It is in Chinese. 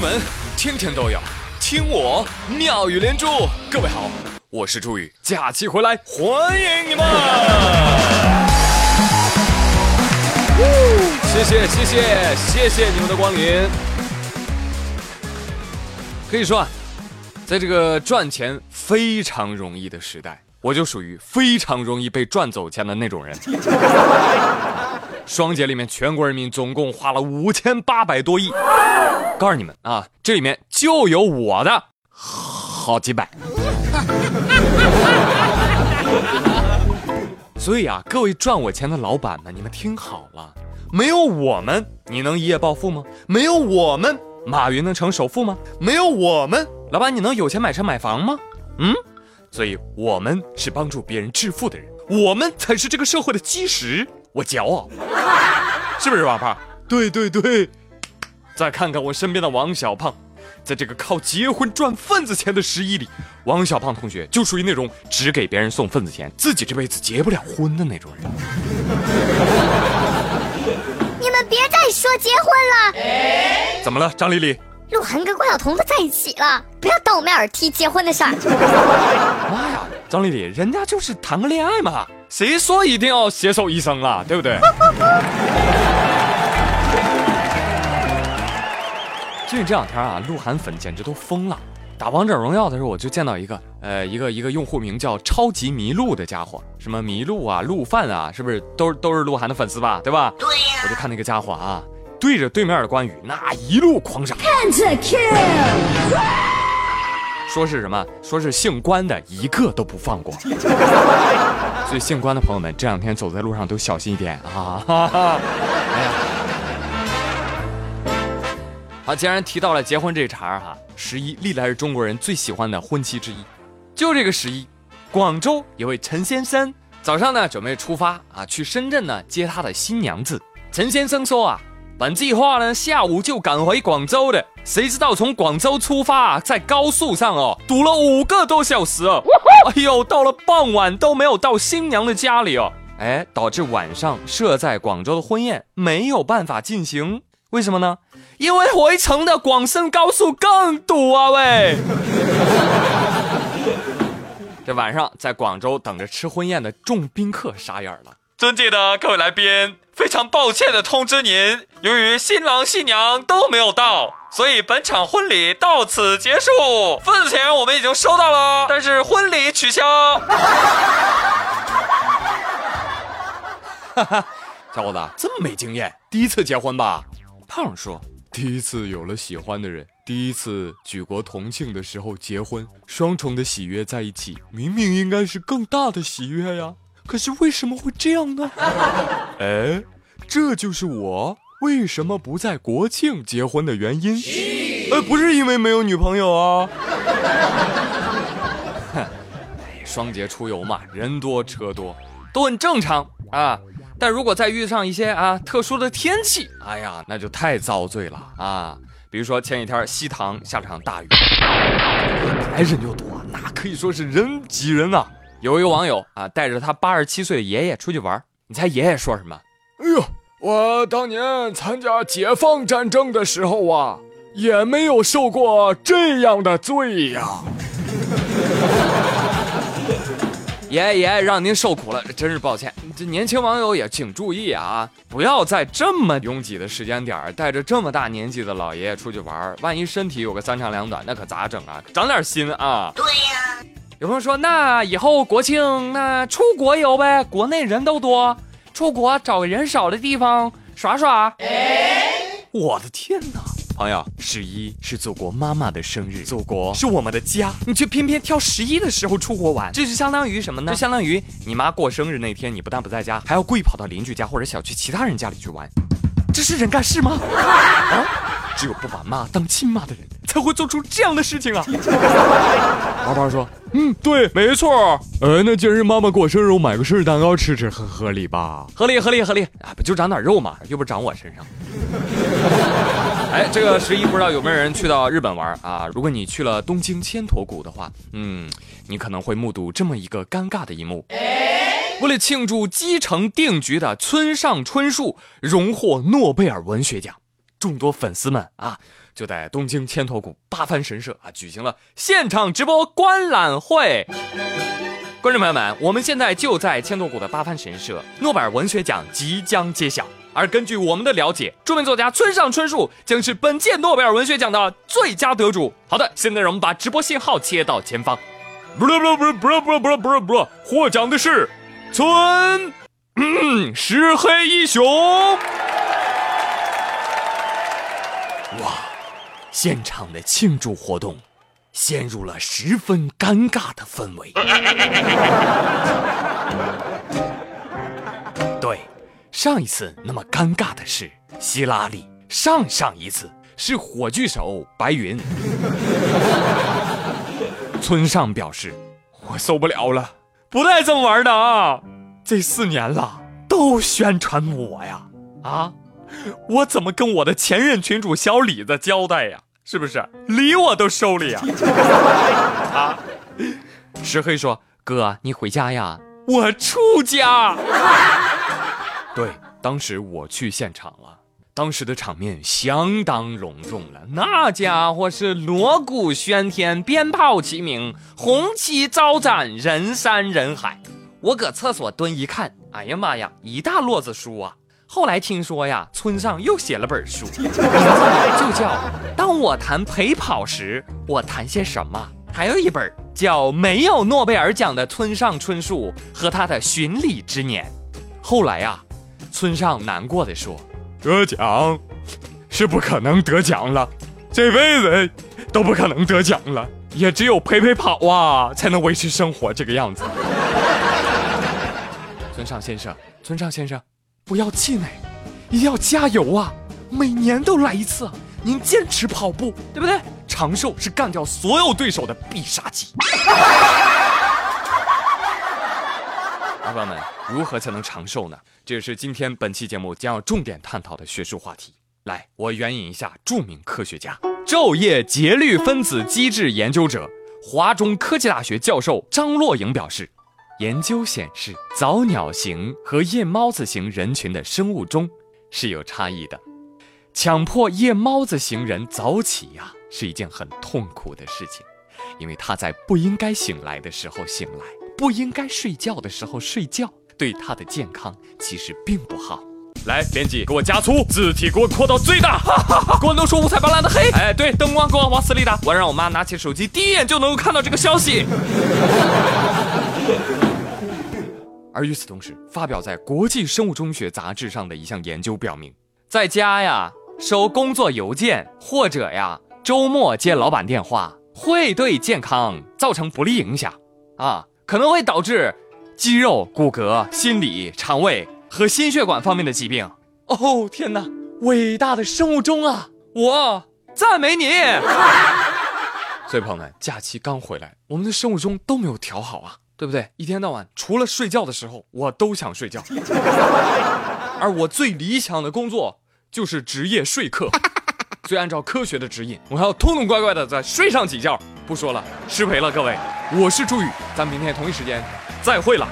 闻天天都有，听我妙语连珠。各位好，我是朱宇，假期回来欢迎你们。谢谢谢谢谢谢你们的光临。可以说啊，在这个赚钱非常容易的时代，我就属于非常容易被赚走钱的那种人。双节里面，全国人民总共花了五千八百多亿。告诉你们啊，这里面就有我的好几百。所以啊，各位赚我钱的老板们，你们听好了，没有我们，你能一夜暴富吗？没有我们，马云能成首富吗？没有我们，老板你能有钱买车买房吗？嗯，所以我们是帮助别人致富的人，我们才是这个社会的基石。我骄傲，是不是王胖？对对对。再看看我身边的王小胖，在这个靠结婚赚份子钱的十一里，王小胖同学就属于那种只给别人送份子钱，自己这辈子结不了婚的那种人。你们别再说结婚了。怎么了，张丽丽？鹿晗跟关晓彤都在一起了，不要当我面耳提结婚的事儿。妈呀，张丽丽，人家就是谈个恋爱嘛。谁说一定要携手一生了，对不对？最近这两天啊，鹿晗粉简直都疯了。打王者荣耀的时候，我就见到一个，呃，一个一个用户名叫“超级麋鹿”的家伙，什么麋鹿啊、鹿饭啊，是不是都都是鹿晗的粉丝吧？对吧？对呀。我就看那个家伙啊，对着对面的关羽那一路狂杀。说是什么？说是姓关的一个都不放过。所以姓关的朋友们，这两天走在路上都小心一点啊！哎呀，好，既然提到了结婚这茬儿哈，十一历来是中国人最喜欢的婚期之一。就这个十一，广州有位陈先生早上呢准备出发啊，去深圳呢接他的新娘子。陈先生说啊。本计划呢，下午就赶回广州的，谁知道从广州出发，在高速上哦，堵了五个多小时哦，哎呦，到了傍晚都没有到新娘的家里哦，哎，导致晚上设在广州的婚宴没有办法进行，为什么呢？因为回程的广深高速更堵啊喂！这晚上在广州等着吃婚宴的众宾客傻眼了。尊敬的各位来宾，非常抱歉的通知您，由于新郎新娘都没有到，所以本场婚礼到此结束。份子钱我们已经收到了，但是婚礼取消。哈哈，小伙子这么没经验，第一次结婚吧？胖说，第一次有了喜欢的人，第一次举国同庆的时候结婚，双重的喜悦在一起，明明应该是更大的喜悦呀。可是为什么会这样呢？哎，这就是我为什么不在国庆结婚的原因。呃，不是因为没有女朋友啊。哼，双节出游嘛，人多车多都很正常啊。但如果再遇上一些啊特殊的天气，哎呀，那就太遭罪了啊。比如说前几天西塘下了场大雨，本来人就多，那可以说是人挤人呐。有一个网友啊，带着他八十七岁的爷爷出去玩，你猜爷爷说什么？哎呦，我当年参加解放战争的时候啊，也没有受过这样的罪呀。爷爷爷爷，让您受苦了，真是抱歉。这年轻网友也请注意啊，不要在这么拥挤的时间点带着这么大年纪的老爷爷出去玩，万一身体有个三长两短，那可咋整啊？长点心啊！对呀。有朋友说，那以后国庆那出国游呗，国内人都多，出国找个人少的地方耍耍。我的天哪，朋友，十一是祖国妈妈的生日，祖国是我们的家，你却偏偏挑十一的时候出国玩，这就相当于什么呢？就相当于你妈过生日那天，你不但不在家，还要故意跑到邻居家或者小区其他人家里去玩，这是人干事吗？啊，只有不把妈当亲妈的人。才会做出这样的事情啊！老板说：“嗯，对，没错。呃，那今日妈妈过生日，我买个生日蛋糕吃吃，很合理吧？合理，合理，合理啊！不就长点肉嘛，又不是长我身上。哎，这个十一不知道有没有人去到日本玩啊？如果你去了东京千驼谷的话，嗯，你可能会目睹这么一个尴尬的一幕。为了庆祝基成定局的村上春树荣获诺贝尔文学奖。”众多粉丝们啊，就在东京千头谷八幡神社啊举行了现场直播观览会。观众朋友们，我们现在就在千头谷的八幡神社，诺贝尔文学奖即将揭晓。而根据我们的了解，著名作家村上春树将是本届诺贝尔文学奖的最佳得主。好的，现在让我们把直播信号切到前方。不不不不不不不不不，获奖的是村石黑一雄。哇，现场的庆祝活动陷入了十分尴尬的氛围。对，上一次那么尴尬的是希拉里，上上一次是火炬手白云。村上表示：“我受不了了，不带这么玩的啊！这四年了，都宣传我呀，啊！”我怎么跟我的前任群主小李子交代呀？是不是礼我都收了呀？啊！石黑说：“哥，你回家呀，我出家。”对，当时我去现场了，当时的场面相当隆重了，那家伙是锣鼓喧天，鞭炮齐鸣，红旗招展，人山人海。我搁厕所蹲一看，哎呀妈呀，一大摞子书啊！后来听说呀，村上又写了本书，就叫《当我谈陪跑时，我谈些什么》。还有一本叫《没有诺贝尔奖的村上春树和他的巡礼之年》。后来呀，村上难过的说：“得奖是不可能得奖了，这辈子都不可能得奖了，也只有陪陪跑啊，才能维持生活这个样子。”村上先生，村上先生。不要气馁，一定要加油啊！每年都来一次，您坚持跑步，对不对？长寿是干掉所有对手的必杀技。朋友们，如何才能长寿呢？这也是今天本期节目将要重点探讨的学术话题。来，我援引一下著名科学家、昼夜节律分子机制研究者、华中科技大学教授张若莹表示。研究显示，早鸟型和夜猫子型人群的生物钟是有差异的。强迫夜猫子型人早起呀，是一件很痛苦的事情，因为他在不应该醒来的时候醒来，不应该睡觉的时候睡觉，对他的健康其实并不好。来，编辑给我加粗，字体给我扩到最大，给我弄出五彩斑斓的黑。哎，对，灯光给我往死里打，我让我妈拿起手机，第一眼就能够看到这个消息。而与此同时，发表在《国际生物钟学杂志》上的一项研究表明，在家呀收工作邮件，或者呀周末接老板电话，会对健康造成不利影响啊，可能会导致肌肉、骨骼、心理、肠胃和心血管方面的疾病。哦天哪，伟大的生物钟啊！我赞美你。所以朋友们，假期刚回来，我们的生物钟都没有调好啊。对不对？一天到晚除了睡觉的时候，我都想睡觉。而我最理想的工作就是职业说客，所以按照科学的指引，我还要痛痛快快的再睡上几觉。不说了，失陪了各位，我是朱宇，咱们明天同一时间再会了。